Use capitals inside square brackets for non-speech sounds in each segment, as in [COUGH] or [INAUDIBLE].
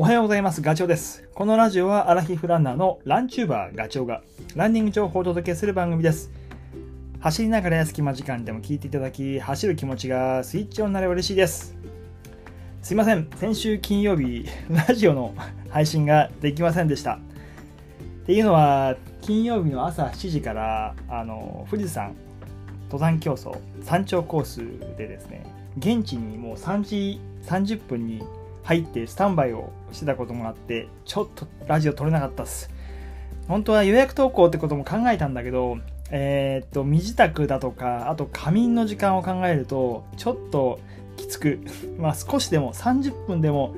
おはようございます。ガチョウです。このラジオはアラヒフランナーのランチューバーガチョウがランニング情報をお届けする番組です。走りながら隙間時間でも聞いていただき、走る気持ちがスイッチオンになれば嬉しいです。すいません。先週金曜日、ラジオの配信ができませんでした。っていうのは、金曜日の朝7時から、あの、富士山登山競争山頂コースでですね、現地にもう3時30分に入ってスタンバイをしてたこともあってちょっとラジオ撮れなかったです。本当は予約投稿ってことも考えたんだけどえーっと身支度だとかあと仮眠の時間を考えるとちょっときつく。[LAUGHS] まあ少しでも30分でも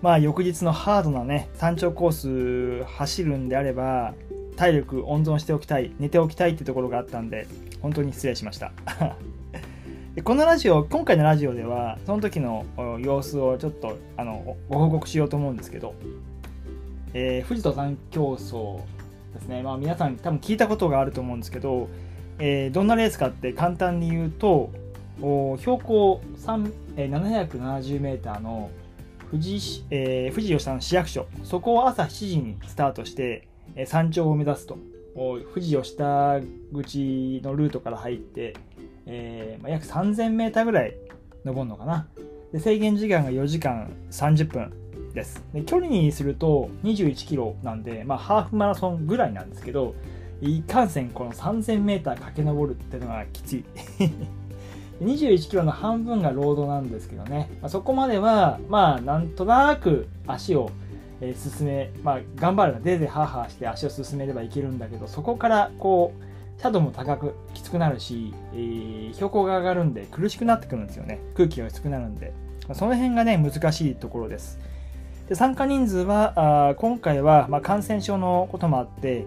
まあ翌日のハードなね山頂コース走るんであれば体力温存しておきたい寝ておきたいってところがあったんで本当に失礼しました。[LAUGHS] でこのラジオ今回のラジオではその時の様子をちょっとあのご報告しようと思うんですけど、えー富士登山競争ですね、まあ、皆さん多分聞いたことがあると思うんですけど、えーどんなレースかって簡単に言うとお標高えー 770m の富士市、えー富士吉田の市役所。そこを朝7時にスタートして、えー山頂を目指すと。富士吉田口のルートから入ってえーまあ、約 3000m ぐらい登るのかな。で制限時間が4時間30分です。で距離にすると21キロなんで、まあ、ハーフマラソンぐらいなんですけどいかんせんこの 3000m 駆け上るっていうのがきつい。[LAUGHS] 21キロの半分がロードなんですけどね、まあ、そこまではまあなんとなく足を進め、まあ、頑張るぜいぜいハーハーして足を進めればいけるんだけどそこからこう斜度も高くきつくなるし、えー標高が上がるんで苦しくなってくるんですよね。空気が薄くなるんで、その辺がね難しいところです。で参加人数はあ今回は、まあ、感染症のこともあって、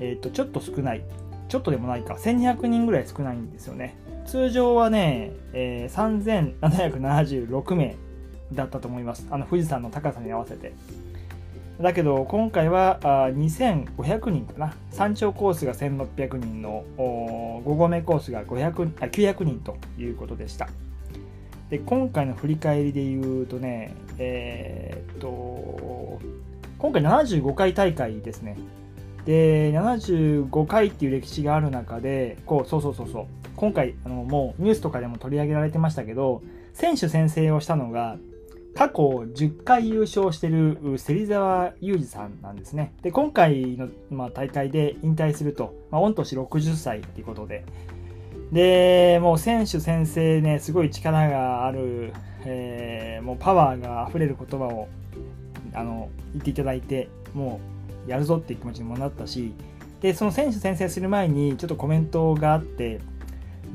えー、とちょっと少ない。ちょっとでもないか。1200人ぐらい少ないんですよね。通常はね、えー3776名だったと思います。あの富士山の高さに合わせて。だけど今回は2500人かな。山頂コースが1600人の5合目コースが500あ900人ということでした。で今回の振り返りで言うとねえーっと今回75回大会ですね。で75回っていう歴史がある中でこうそうそうそうそう。今回あのもうニュースとかでも取り上げられてましたけど選手宣誓をしたのが過去10回優勝してる芹沢裕二さんなんですね。で、今回の、まあ、大会で引退すると、まあ、御年60歳っていうことで、で、もう選手宣誓ね、すごい力がある、えーもうパワーが溢れる言葉をあの言っていただいて、もうやるぞっていう気持ちにもなったし、で、その選手宣誓する前にちょっとコメントがあって、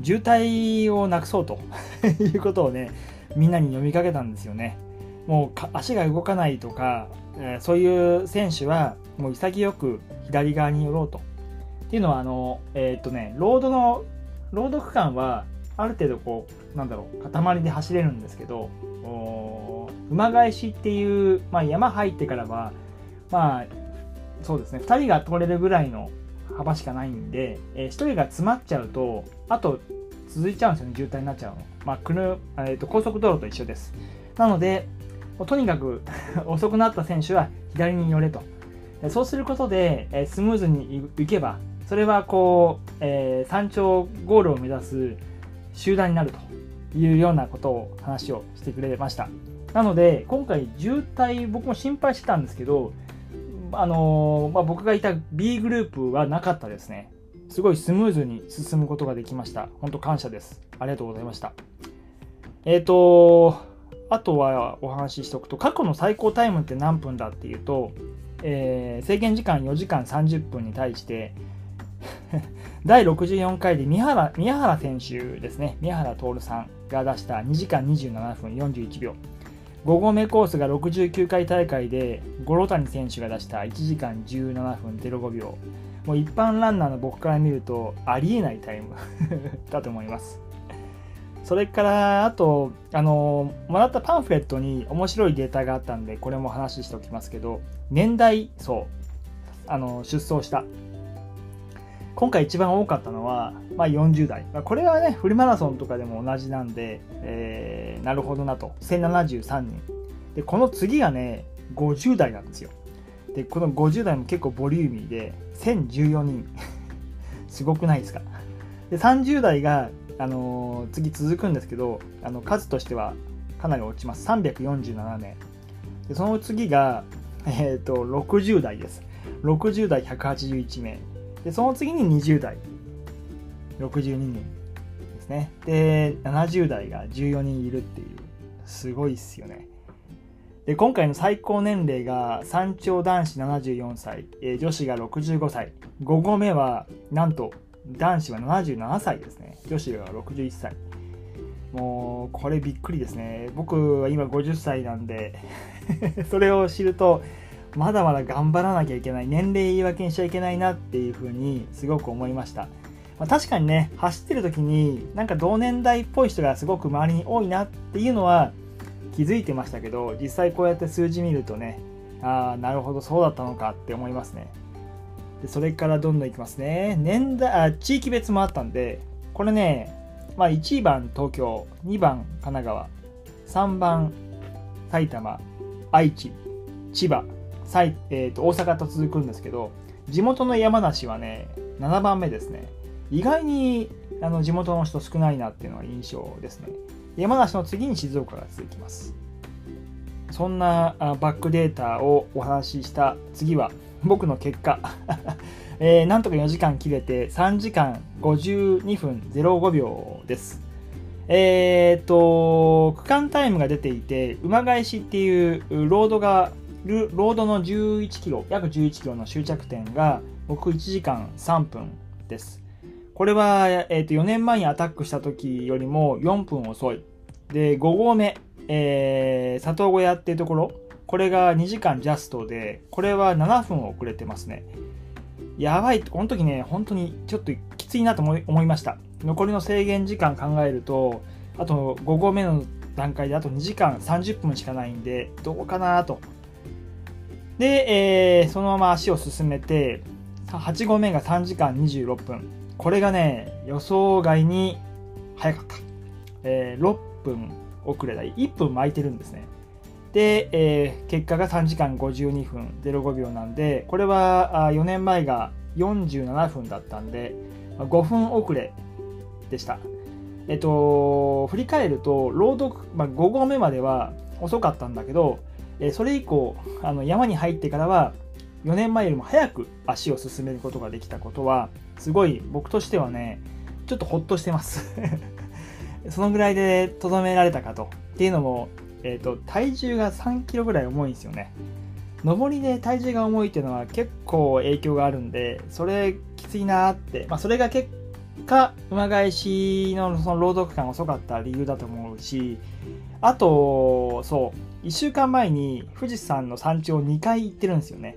渋滞をなくそうと [LAUGHS] いうことをね、みんなに呼びかけたんですよね。もうか足が動かないとか、えーそういう選手はもう潔く左側に寄ろうと。っていうのはあの、えーっとね、ロードのロード区間はある程度こうなんだろう塊で走れるんですけどおー馬返しっていう、まあ、山入ってからはまあそうですね2人が通れるぐらいの幅しかないんで、え1人が詰まっちゃうとあと続いちゃうんですよね渋滞になっちゃうの、まあくるえーっと高速道路と一緒ですなのでとにかく [LAUGHS] 遅くなった選手は左に寄れと。そうすることで、えスムーズにいけばそれはこう、えー山頂ゴールを目指す集団になるというようなことを話をしてくれました。なので今回渋滞僕も心配してたんですけどあのーまあ、僕がいた B グループはなかったですね。すごいスムーズに進むことができました。本当感謝です。ありがとうございました。えっ、とあとはお話ししておくと過去の最高タイムって何分だっていうと、えー制限時間4時間30分に対して [LAUGHS] 第64回で宮原宮原選手ですね。宮原徹さんが出した2時間27分41秒。5合目コースが69回大会で五郎谷選手が出した1時間17分05秒。もう一般ランナーの僕から見るとありえないタイム [LAUGHS] だと思います。それからあとあのもらったパンフレットに面白いデータがあったんでこれも話しておきますけど年代層あの出走した。今回一番多かったのは、まあ、40代、まあ、これはねフルマラソンとかでも同じなんで、えーなるほどなと。1073人。でこの次がね50代なんですよ。で、この50代も結構ボリューミーで、1014人。[LAUGHS] すごくないですか？で、30代が、あの、次続くんですけど、あの数としてはかなり落ちます。347名。でその次が、えっ、ー、と、60代です。60代181名。で、その次に20代、62人ですね。で、70代が14人いるっていう、すごいっすよね。で今回の最高年齢が山頂男子74歳、えー、女子が65歳5合目はなんと男子は77歳ですね。女子が61歳。もうこれびっくりですね。僕は今50歳なんで [LAUGHS] それを知るとまだまだ頑張らなきゃいけない。年齢言い訳にしちゃいけないなっていうふうにすごく思いました、まあ、確かにね走ってる時になんか同年代っぽい人がすごく周りに多いなっていうのは気づいてましたけど実際こうやって数字見るとねああなるほどそうだったのかって思いますね。でそれからどんどんいきますね。年代あ地域別もあったんでこれね、まあ、1番東京2番神奈川3番埼玉愛知千葉埼、えーと、大阪と続くんですけど地元の山梨はね7番目ですね。意外にあの地元の人少ないなっていうのが印象ですね。山梨の次に静岡が続きます。そんなバックデータをお話しした次は僕の結果。[LAUGHS] えー、なんとか4時間切れて3時間52分05秒です。えー、っと区間タイムが出ていて馬返しっていうロードがロードの11キロ約11キロの終着点が僕1時間3分です。これは、えー、と4年前にアタックした時よりも4分遅い。で、5合目、えー、佐藤小屋っていうところ、これが2時間ジャストで、これは7分遅れてますね。やばい、この時ね、本当にちょっときついなと思いました。残りの制限時間考えると、あと5合目の段階であと2時間30分しかないんで、どうかなと。で、えー、そのまま足を進めて、8合目が3時間26分。これがね、予想外に早かった。えー、6分遅れた、1分巻いてるんですね。で、えー、結果が3時間52分05秒なんで、これはあ4年前が47分だったんで、5分遅れでした。えっと、振り返ると、ロード、まあ、5合目までは遅かったんだけど、えそれ以降、あの山に入ってからは、4年前よりも早く足を進めることができたことは、すごい僕としてはね、ちょっとほっとしてます [LAUGHS] そのぐらいでとどめられたかと。っていうのも、え、ー、と、体重が3キロぐらい重いんですよね。上りで体重が重いっていうのは結構影響があるんで、それきついなって、まあそれが結果、馬返しのその労働間遅かった理由だと思うし、あと、そう、1週間前に富士山の山頂2回行ってるんですよね。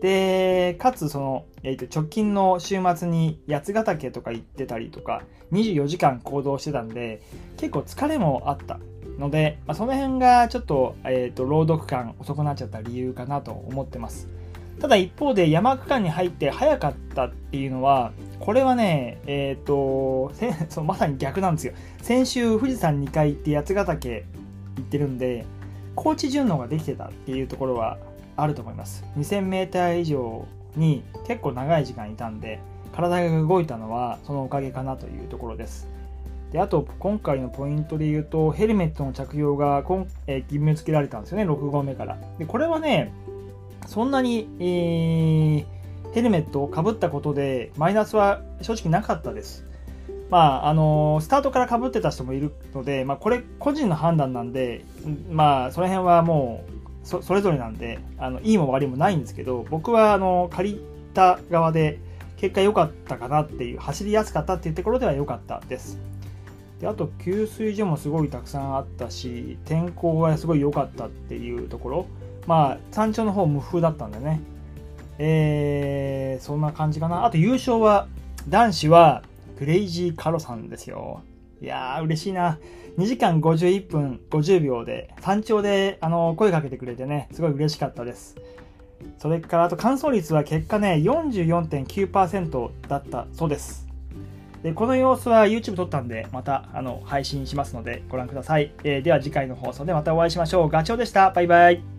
で、かつその、えー、と直近の週末に八ヶ岳とか行ってたりとか、24時間行動してたんで、結構疲れもあったので、まあ、その辺がちょっと、えー、と朗読感遅くなっちゃった理由かなと思ってます。ただ一方で山区間に入って早かったっていうのは、これはね、えっ、ー、と [LAUGHS] そまさに逆なんですよ。先週富士山2回行って八ヶ岳行ってるんで、高知順応ができてたっていうところはあると思います 2000m 以上に結構長い時間いたんで体が動いたのはそのおかげかなというところですであと今回のポイントで言うとヘルメットの着用が今、えー、義務付けられたんですよね。6合目から。でこれはねそんなに、えー、ヘルメットをかぶったことでマイナスは正直なかったです。まあ、あのー、スタートからかぶってた人もいるので、まあ、これ個人の判断なんで、まあ、その辺はもうそそれぞれなんであのいいも悪いもないんですけど僕はあの借りた側で結果良かったかなっていう走りやすかったっていうところでは良かったです。であと給水所もすごいたくさんあったし天候がすごい良かったっていうところ。まあ山頂の方無風だったんでね。えー、そんな感じかな。あと優勝は男子はクレイジーカロさんですよ。いやー嬉しいな。2時間51分50秒で、山頂であの声かけてくれてね、すごい嬉しかったです。それから、あと乾燥率は結果ね、44.9%だったそうです。で、この様子は YouTube 撮ったんで、またあの配信しますのでご覧ください。えー、では次回の放送でまたお会いしましょう。ガチョウでした。バイバイ。